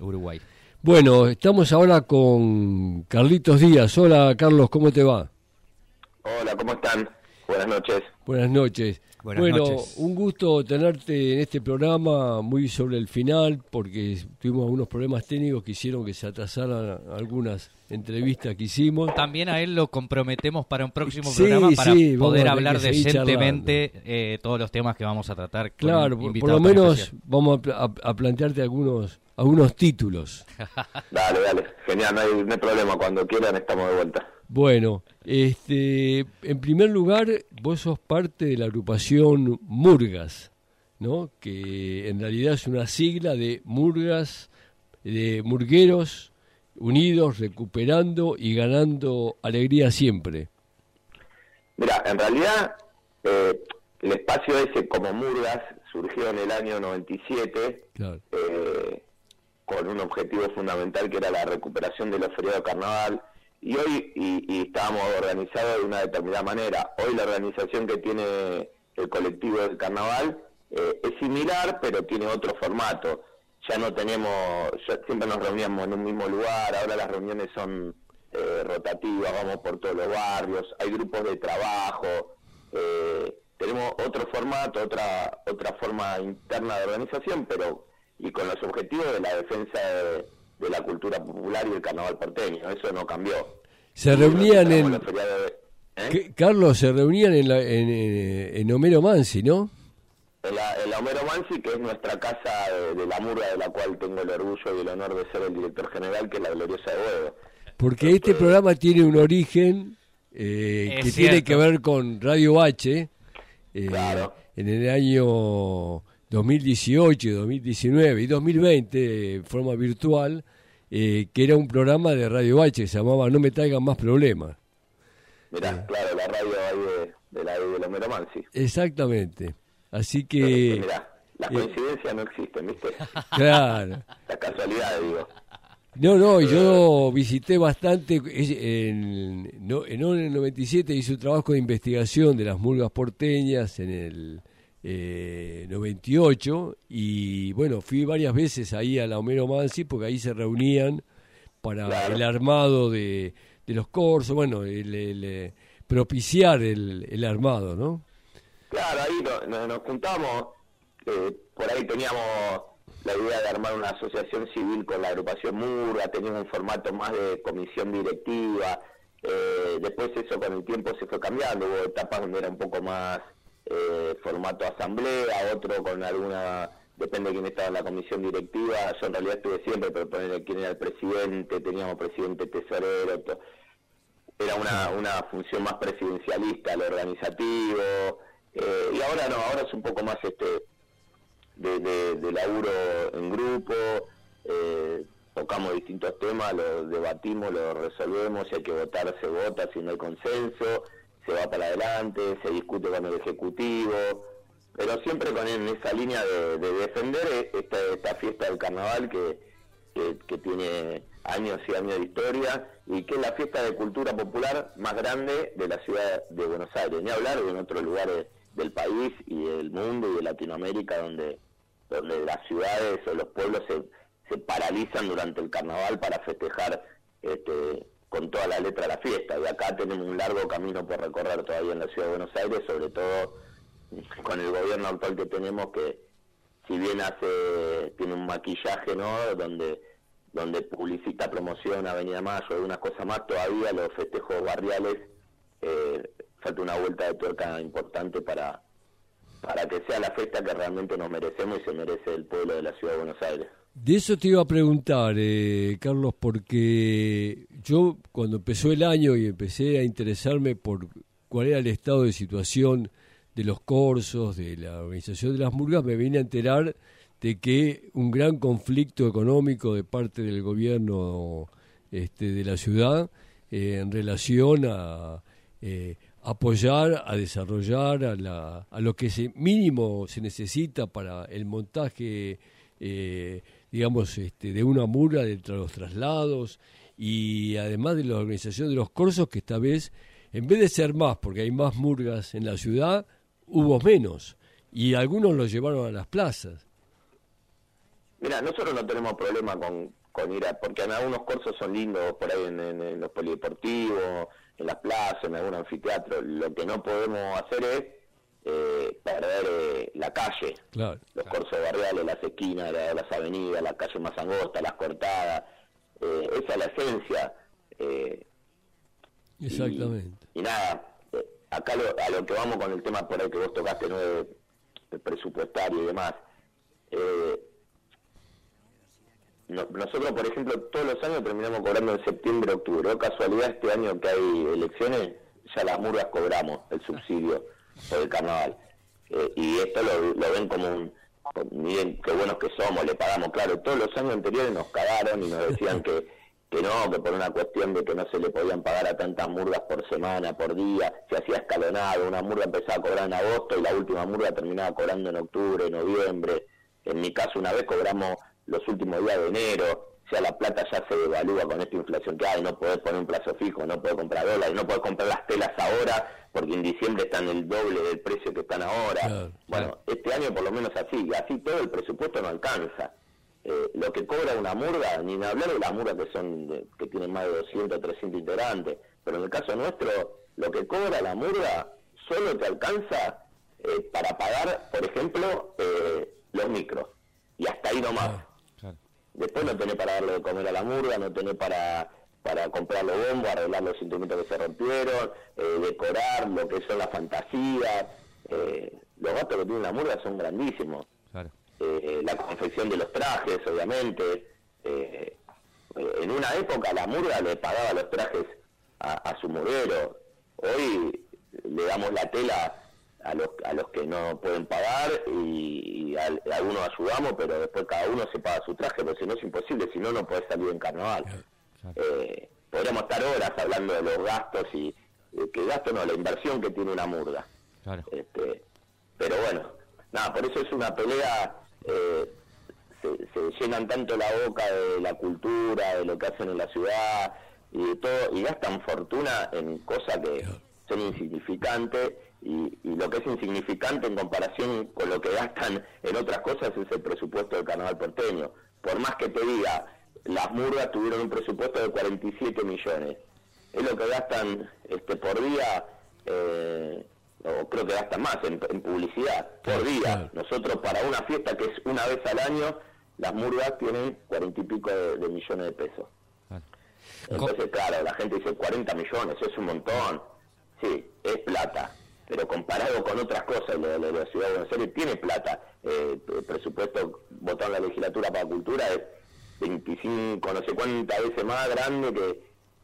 Uruguay. Bueno, estamos ahora con Carlitos Díaz. Hola Carlos, ¿cómo te va? Hola, ¿cómo están? Buenas noches. Buenas noches. Buenas bueno, noches. un gusto tenerte en este programa muy sobre el final porque tuvimos algunos problemas técnicos que hicieron que se atrasaran algunas entrevistas que hicimos. También a él lo comprometemos para un próximo Sí, programa para sí, poder hablar decentemente eh, todos los temas que vamos a tratar. con Claro, por, lo menos especial. vamos a, pla- a- a plantearte algunos algunos títulos. Dale, dale. Genial, no hay, no hay problema. Cuando quieran estamos de vuelta. Bueno, este, en primer lugar, vos sos parte de la agrupación Murgas, ¿no? Que en realidad es una sigla de Murgas, de Murgueros unidos, recuperando y ganando alegría siempre. Mira, en realidad eh, el espacio ese como Murgas surgió en el año 97 Claro. eh, con un objetivo fundamental que era la recuperación de los feriados de carnaval y hoy y, y estábamos organizados de una determinada manera. Hoy la organización que tiene el colectivo del carnaval eh, es similar pero tiene otro formato. Ya no tenemos, ya siempre nos reuníamos en un mismo lugar, ahora las reuniones son eh, rotativas, vamos por todos los barrios, hay grupos de trabajo, eh, tenemos otro formato, otra otra forma interna de organización, pero y con los objetivos de la defensa de, de la cultura popular y el carnaval porteño, eso no cambió. Se reunían en... de- ¿eh? ¿Qué- Carlos, se reunían en, la, en, en- en Homero Mansi, ¿no? En la, en la Homero Mansi, que es nuestra casa de, de la murga, de la cual tengo el orgullo y el honor de ser el director general, que es la Gloriosa de Huevo. Porque este programa tiene un origen eh, que tiene que ver con Radio H eh, Claro. en el año 2018, 2019 y 2020 en forma virtual, eh, que era un programa de Radio que se llamaba No me traigan más problemas. Mirá, claro, la radio ahí de, de la de Mansi. Exactamente. Así que, Mirá, las eh, coincidencias no existen, ¿viste? claro. Las casualidades, digo. No, no, yo visité bastante, en, no, en el 97 hice un trabajo de investigación de las murgas porteñas en el eh, 98 y bueno, fui varias veces ahí a la Homero Mansi porque ahí se reunían para Claro. el armado de, de los corsos, bueno, el, el, eh, propiciar el, el armado, ¿no? Claro, ahí no- no- nos juntamos, eh, por ahí teníamos la idea de armar una asociación civil con la agrupación Murga, teníamos un formato más de comisión directiva, eh, después eso con el tiempo se fue cambiando, hubo etapas donde era un poco más eh, formato asamblea, otro con alguna, depende de quién estaba en la comisión directiva, yo en realidad estuve siempre, pero poner quién era el presidente, teníamos presidente tesorero, era una, una función más presidencialista, lo organizativo, eh, y ahora no, ahora es un poco más este de, de, laburo en grupo, eh, tocamos distintos temas, lo debatimos, lo resolvemos, si hay que votar se vota, si no hay consenso, se va para adelante, se discute con el Ejecutivo, pero siempre con en esa línea de, de defender esta, esta fiesta del carnaval que, que, que tiene años y años de historia y que es la fiesta de cultura popular más grande de la ciudad de Buenos Aires, ni hablar de en otros lugares del país y del mundo y de Latinoamérica donde, donde las ciudades o los pueblos se, se paralizan durante el carnaval para festejar este, con toda la letra la fiesta. Y acá tenemos un largo camino por recorrer todavía en la ciudad de Buenos Aires, sobre todo con el gobierno actual que tenemos que si bien hace tiene un maquillaje no donde donde publicita promociona Avenida Mayo algunas cosas más todavía los festejos barriales. Eh, falta una vuelta de tuerca importante para para que sea la fiesta que realmente nos merecemos y se merece el pueblo de la ciudad de Buenos Aires De eso te iba a preguntar, eh, Carlos, porque yo cuando empezó el año y empecé a interesarme por cuál era el estado de situación de los corsos, de la organización de las murgas, me vine a enterar de que un gran conflicto económico de parte del gobierno este, de la ciudad eh, en relación a eh, apoyar, a desarrollar, a, la, a lo que se, mínimo se necesita para el montaje, eh, digamos, este, de una murga de los traslados y además de la organización de los corsos, que esta vez, en vez de ser más, porque hay más murgas en la ciudad, hubo menos y algunos los llevaron a las plazas. Mira, nosotros no tenemos problema con, con ir a, porque algunos cursos son lindos por ahí en, los polideportivos, en las plazas, en algún anfiteatro. Lo que no podemos hacer es eh, perder eh, la calle, los cursos barriales, las esquinas, las avenidas, las calles más angostas, las cortadas. Eh, esa es la esencia. Eh, Exactamente. Y, nada, acá a lo que vamos con el tema por ahí que vos tocaste, ¿no? el presupuestario y demás. Eh, nosotros, por ejemplo, todos los años terminamos cobrando en septiembre, octubre. ¿O casualidad este año que hay elecciones, ya las murgas cobramos el subsidio por el carnaval. Eh, y esto lo, ven como un, miren qué buenos que somos, le pagamos, claro, todos los años anteriores nos cagaron y nos decían que, que no, que por una cuestión de que no se le podían pagar a tantas murgas por semana, por día, se hacía escalonado, una murga empezaba a cobrar en agosto y la última murga terminaba cobrando en octubre, noviembre. En mi caso una vez cobramos los últimos días de enero, o sea, la plata ya se devalúa con esta inflación que hay, no podés poner un plazo fijo, no podés comprar dólares, no podés comprar las telas ahora, porque en diciembre están el doble del precio que están ahora. bueno, este año por lo menos así, así todo el presupuesto no alcanza. Eh, lo que cobra una murga, ni hablar de las murgas que son que tienen más de 200, 300 integrantes, pero en el caso nuestro, lo que cobra la murga solo te alcanza eh, para pagar, por ejemplo, eh, los micros, y hasta ahí nomás. más Después no tenés para darle de comer a la murga, no tenés para para comprar los bombos, arreglar los instrumentos que se rompieron, eh, decorar lo que son las fantasías. Eh, los gastos que tiene la murga son grandísimos. Eh, la confección de los trajes, obviamente. en una época la murga le pagaba los trajes a, su murguero. Hoy le damos la tela a los, a los que no pueden pagar y, algunos ayudamos, pero después cada uno se paga su traje, porque si no es imposible, si no, no puede salir en carnaval. Eh, podríamos estar horas hablando de los gastos y eh, que gasto no, la inversión que tiene una murga. Este, pero bueno, nada, por eso es una pelea, eh, se, llenan tanto la boca de la cultura, de lo que hacen en la ciudad y de todo, y gastan fortuna en cosas que son insignificantes y, lo que es insignificante en comparación con lo que gastan en otras cosas es el presupuesto del carnaval porteño. Por más que te diga, las murgas tuvieron un presupuesto de 47 millones. Es lo que gastan este por día, eh, o creo que gastan más en, publicidad, por día. Nosotros para una fiesta que es una vez al año, las murgas tienen cuarenta y pico de, millones de pesos. Entonces, claro, la gente dice 40 millones, es un montón. Sí, es plata, pero comparado con otras cosas, la, la, ciudad de Buenos Aires tiene plata. Eh, el presupuesto votado en la legislatura para cultura es 25, no sé cuántas veces más grande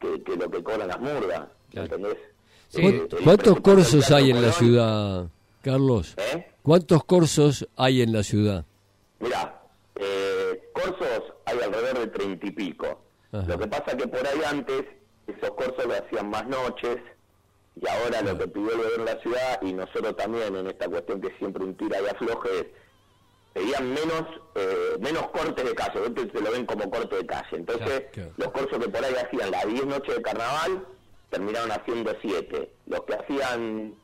que, que, lo que cobran las murgas, ¿entendés? Eh, ¿Cuántos corsos hay en la ciudad, Carlos? ¿Eh? ¿Cuántos corsos hay en la ciudad? Mira, eh, corsos hay alrededor de treinta y pico. Lo que pasa que por ahí antes esos corsos lo hacían más noches y ahora lo que pidió el gobierno de la ciudad y nosotros también en esta cuestión que siempre un tira y afloje es pedían menos eh, menos cortes de calle, se lo ven como corte de calle. Entonces, los cursos que por ahí hacían las 10 noches de carnaval terminaron haciendo 7. Los que hacían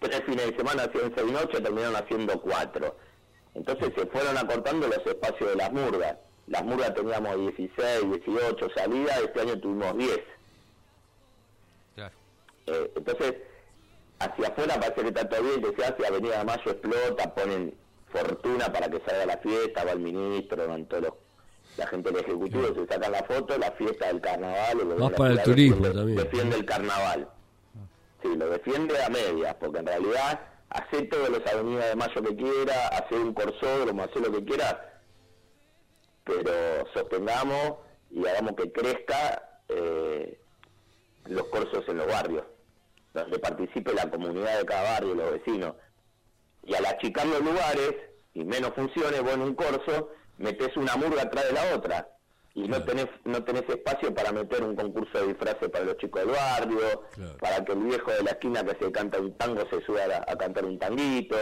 tres fines de semana hacían 6 noches terminaron haciendo 4. Entonces se fueron acortando los espacios de las murgas. Las murgas teníamos 16, 18 salidas, este año tuvimos 10. Eh, entonces, hacia afuera parece que está todo bien, que se hace Avenida de Mayo explota, ponen fortuna para que salga la fiesta, va el ministro, van todos la gente del Ejecutivo, se sacan la foto, la fiesta del carnaval. Más para el turismo defiende, también. Defiende el carnaval. Sí, lo defiende a medias, porque en realidad hace todos los avenidas de mayo que quiera, hace un corsódromo, hace lo que quiera, pero sostengamos y hagamos que crezca eh, los corsos en los barrios, donde participe la comunidad de cada barrio, los vecinos y al achicar los lugares y menos funciones, vos en un corso metes una murga atrás de la otra. Y no tenés no tenés espacio para meter un concurso de disfraces para los chicos del barrio, para que el viejo de la esquina que se canta un tango se suba a, cantar un tanguito,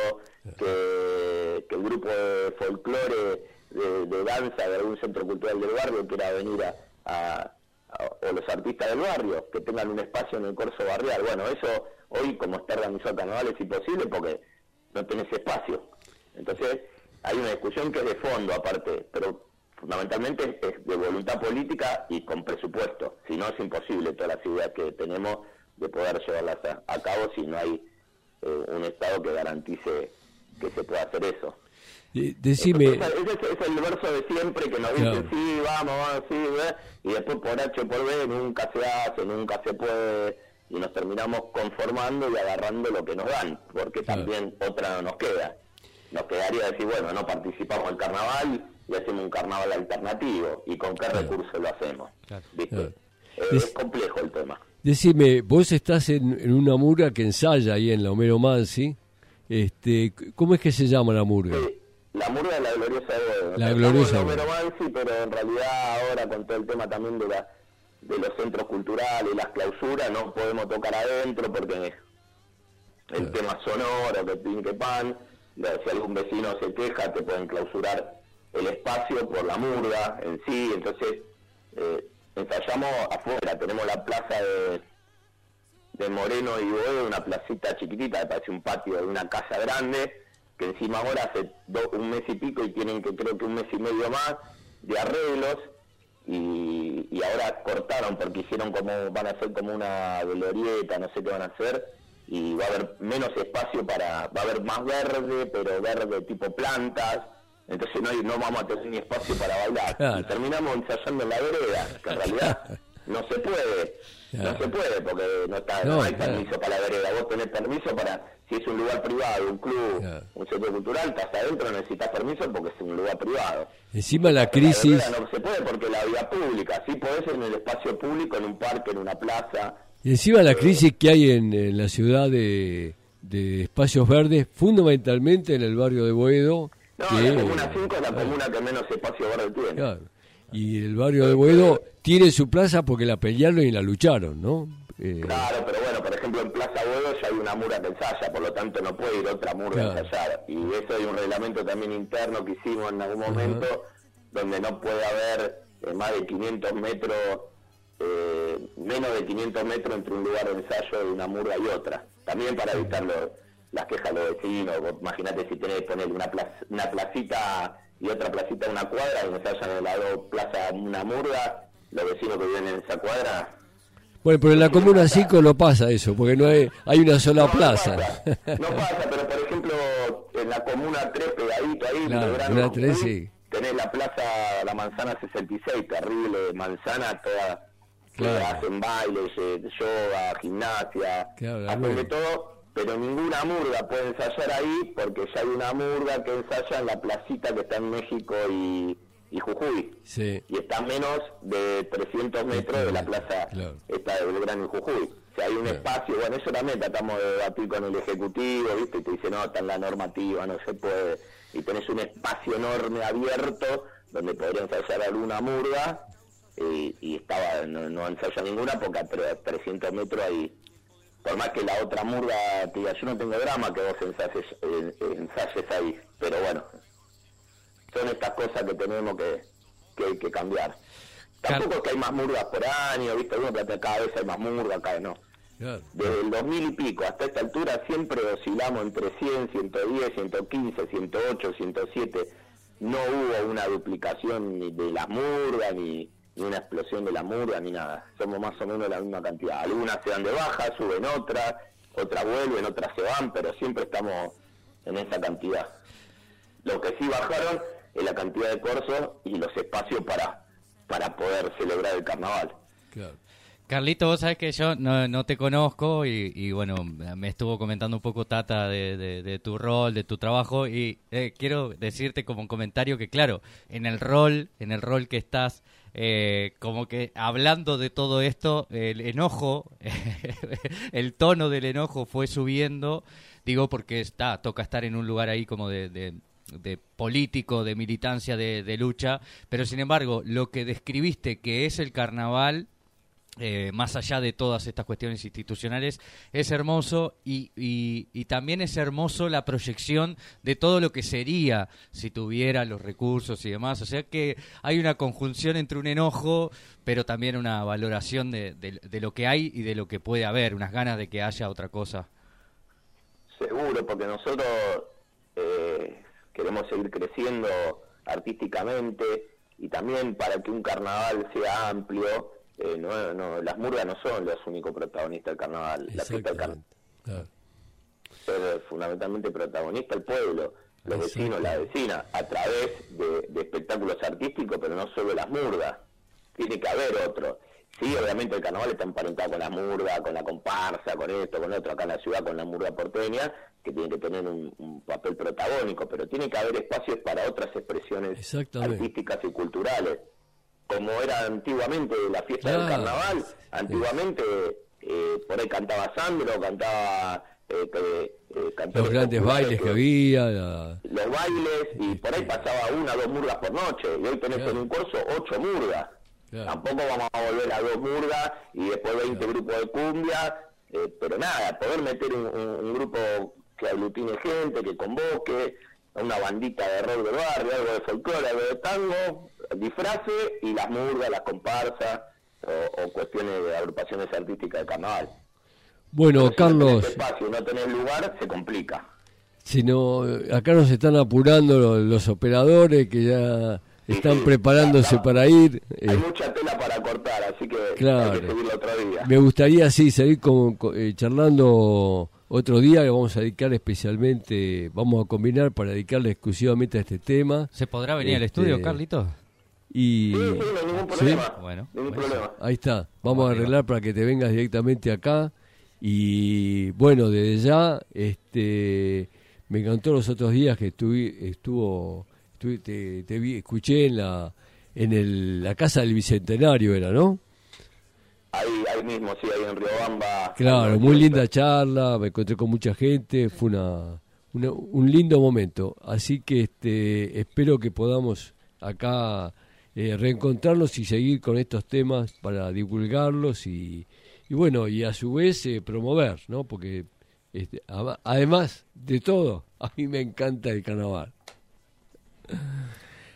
que, el grupo de folclore de, danza de algún centro cultural del barrio quiera venir a, o los artistas del barrio, que tengan un espacio en el corso barrial. Bueno, eso hoy como está organizado carnaval es imposible porque no tenés espacio. Entonces, hay una discusión que es de fondo aparte, pero fundamentalmente es de voluntad política y con presupuesto. Si no, es imposible todas las ideas que tenemos de poder llevarlas a, cabo si no hay eh, un Estado que garantice que se pueda hacer eso. decime... Ese, es, el verso de siempre que nos dicen, sí, vamos, vamos, sí, y después por H por B nunca se hace, nunca se puede, y nos terminamos conformando y agarrando lo que nos dan, porque también otra no nos queda. Nos quedaría decir, bueno, no participamos en carnaval y hacemos un carnaval alternativo, y con qué recursos lo hacemos. ¿Viste? Es, complejo el tema. Decime, vos estás en, una murga que ensaya ahí en la Homero Mansi. Este, ¿Cómo es que se llama la murga? la murga de la gloriosa de La gloriosa Homero Mansi, pero en realidad ahora con todo el tema también de, la, de los centros culturales, las clausuras, no podemos tocar adentro porque el tema sonoro, que pin que pan, si algún vecino se queja te pueden clausurar el espacio por la murga en sí, entonces eh, ensayamos afuera, tenemos la plaza de, de Moreno y Boedo, una placita chiquitita, que parece un patio de una casa grande, que encima ahora hace un mes y pico y tienen que creo que un mes y medio más de arreglos, y, y ahora cortaron porque hicieron como, van a hacer como una glorieta, no sé qué van a hacer, y va a haber menos espacio para, va a haber más verde, pero verde tipo plantas, entonces no, no vamos a tener ni espacio para bailar. Y terminamos ensayando en la vereda, que en realidad no se puede. No se puede porque no, está, no, hay permiso para la vereda. Vos tenés permiso para, si es un lugar privado, un club, un centro cultural, estás adentro, necesitas permiso porque es un lugar privado. Encima la crisis... no se puede porque la vía pública, sí podés en el espacio público, en un parque, en una plaza. Y encima la crisis que hay en, la ciudad de, de espacios verdes, fundamentalmente en el barrio de Boedo, no, la Comuna 5 es la comuna que menos espacio verde tiene. Claro. Y el barrio de Boedo tiene su plaza porque la pelearon y la lucharon, ¿no? Eh... Claro, pero bueno, por ejemplo, en Plaza Boedo ya hay una mura que ensaya, por lo tanto no puede ir otra mura a ensayar. Y eso hay un reglamento también interno que hicimos en algún momento, donde no puede haber eh, más de 500 metros, eh, menos de 500 metros entre un lugar de ensayo de una murga y otra. También para evitarlo las quejas de los vecinos. Imagínate si tenés que poner una, una placita y otra placita una cuadra y se hayan en lado plaza una murga, los vecinos que viven en esa cuadra. Bueno, pero en la comuna 5 no pasa eso, porque no hay, hay una sola plaza. No pasa, pero por ejemplo, en la comuna 3 pegadito ahí, claro, 3, sí. tenés la plaza La Manzana 66, terrible manzana, toda, claro. hacen bailes, yoga, gimnasia, hacen de todo pero ninguna murga puede ensayar ahí porque ya hay una murga que ensaya en la placita que está en México y, Jujuy. Y está a menos de 300 metros de la plaza esta de Belgrano y Jujuy. O sea, hay un espacio, bueno, eso también tratamos de debatir con el Ejecutivo, ¿viste? Y te dice, no, está en la normativa, no se puede. Y tenés un espacio enorme abierto donde podría ensayar alguna murga y, y estaba no, no ensaya ninguna porque a 300 metros hay por más que la otra murga diga, yo no tengo drama que vos ensayes, ensayes ahí, pero bueno, son estas cosas que tenemos que, que, que cambiar. Tampoco es que hay más murgas por año, ¿viste? Uno que cada vez hay más murgas, cada vez no. Desde el 2000 y pico hasta esta altura siempre oscilamos entre 100, 110, 115, 108, 107. No hubo una duplicación ni de las murgas ni ni una explosión de la murga, ni nada. Somos más o menos la misma cantidad. Algunas se dan de baja, suben otras, otras vuelven, otras se van, pero siempre estamos en esa cantidad. Lo que sí bajaron la cantidad de corsos y los espacios para, para poder celebrar el carnaval. Carlito, vos sabés que yo no, te conozco y, bueno, me estuvo comentando un poco Tata de, tu rol, de tu trabajo y eh, quiero decirte como un comentario que claro, en el rol, en el rol que estás, eh, como que hablando de todo esto, el enojo, el tono del enojo fue subiendo, digo porque está, toca estar en un lugar ahí como de, de, político, de militancia, de, de lucha, pero sin embargo, lo que describiste que es el carnaval eh, más allá de todas estas cuestiones institucionales, es hermoso y, y, también es hermoso la proyección de todo lo que sería si tuviera los recursos y demás. O sea que hay una conjunción entre un enojo, pero también una valoración de, de, lo que hay y de lo que puede haber, unas ganas de que haya otra cosa. Seguro, porque nosotros, eh, queremos seguir creciendo artísticamente y también para que un carnaval sea amplio, eh, no, no, las murgas no son los únicos protagonistas del carnaval, la fiesta del carnaval. Es fundamentalmente protagonista el pueblo, los vecinos, la vecina, a través de, de espectáculos artísticos, pero no solo las murgas, tiene que haber otro. Sí, obviamente el carnaval está emparentado con la murga, con la comparsa, con esto, con otro, acá en la ciudad con la murga porteña, que tiene que tener un, papel protagónico, pero tiene que haber espacios para otras expresiones artísticas y culturales. Como era antiguamente la fiesta del carnaval, antiguamente eh, por ahí cantaba Sandro, cantaba... Eh, eh, los grandes bailes que había. Los bailes, y por ahí pasaba una o dos murgas por noche, y hoy tenés en un curso ocho murgas. Tampoco vamos a volver a dos murgas y después 20 grupos de cumbia, eh, pero nada, poder meter un, grupo que aglutine gente, que convoque, una bandita de rock de barrio, algo de folclore, algo de tango, disfraces y las murgas, las comparsas o, cuestiones de agrupaciones artísticas de carnaval. Bueno, Carlos. Si espacio no tenés lugar, se complica. Si no, acá nos están apurando los operadores que ya están preparándose para ir. Hay eh. mucha tela para cortar, así que hay que seguirlo otro día. Me gustaría, sí, seguir con, eh, charlando otro día que vamos a dedicar especialmente, vamos a combinar para dedicarle exclusivamente a este tema. ¿Se podrá venir al estudio, este, Carlitos? Y, sí, sí, no ningún problema. Bueno, ningún problema. Ahí está, vamos a arreglar para que te vengas directamente acá. Y bueno, desde ya, este, me encantó los otros días que estuvo te, vi, escuché en la en el, la casa del Bicentenario, era, ¿no? Ahí, ahí mismo, sí, ahí en Riobamba. Claro, muy linda charla, me encontré con mucha gente, fue una, un lindo momento. Así que este, espero que podamos acá eh, reencontrarnos y seguir con estos temas para divulgarlos y, y bueno, y a su vez eh, promover, ¿no? Porque este, además de todo, a mí me encanta el carnaval.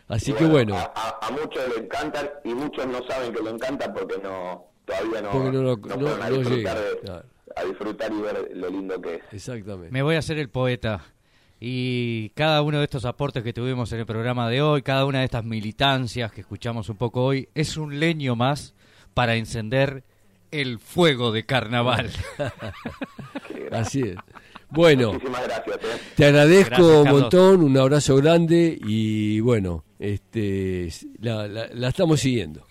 Así que bueno. A, muchos le encantan y muchos no saben que le encantan porque no todavía no, a, disfrutar y ver lo lindo que es. Exactamente. Me voy a hacer el poeta. Y cada uno de estos aportes que tuvimos en el programa de hoy, cada una de estas militancias que escuchamos un poco hoy, es un leño más para encender el fuego de carnaval. Así es. Bueno, gracias. ¿eh? Te agradezco un montón, un abrazo grande y bueno, este, la estamos siguiendo.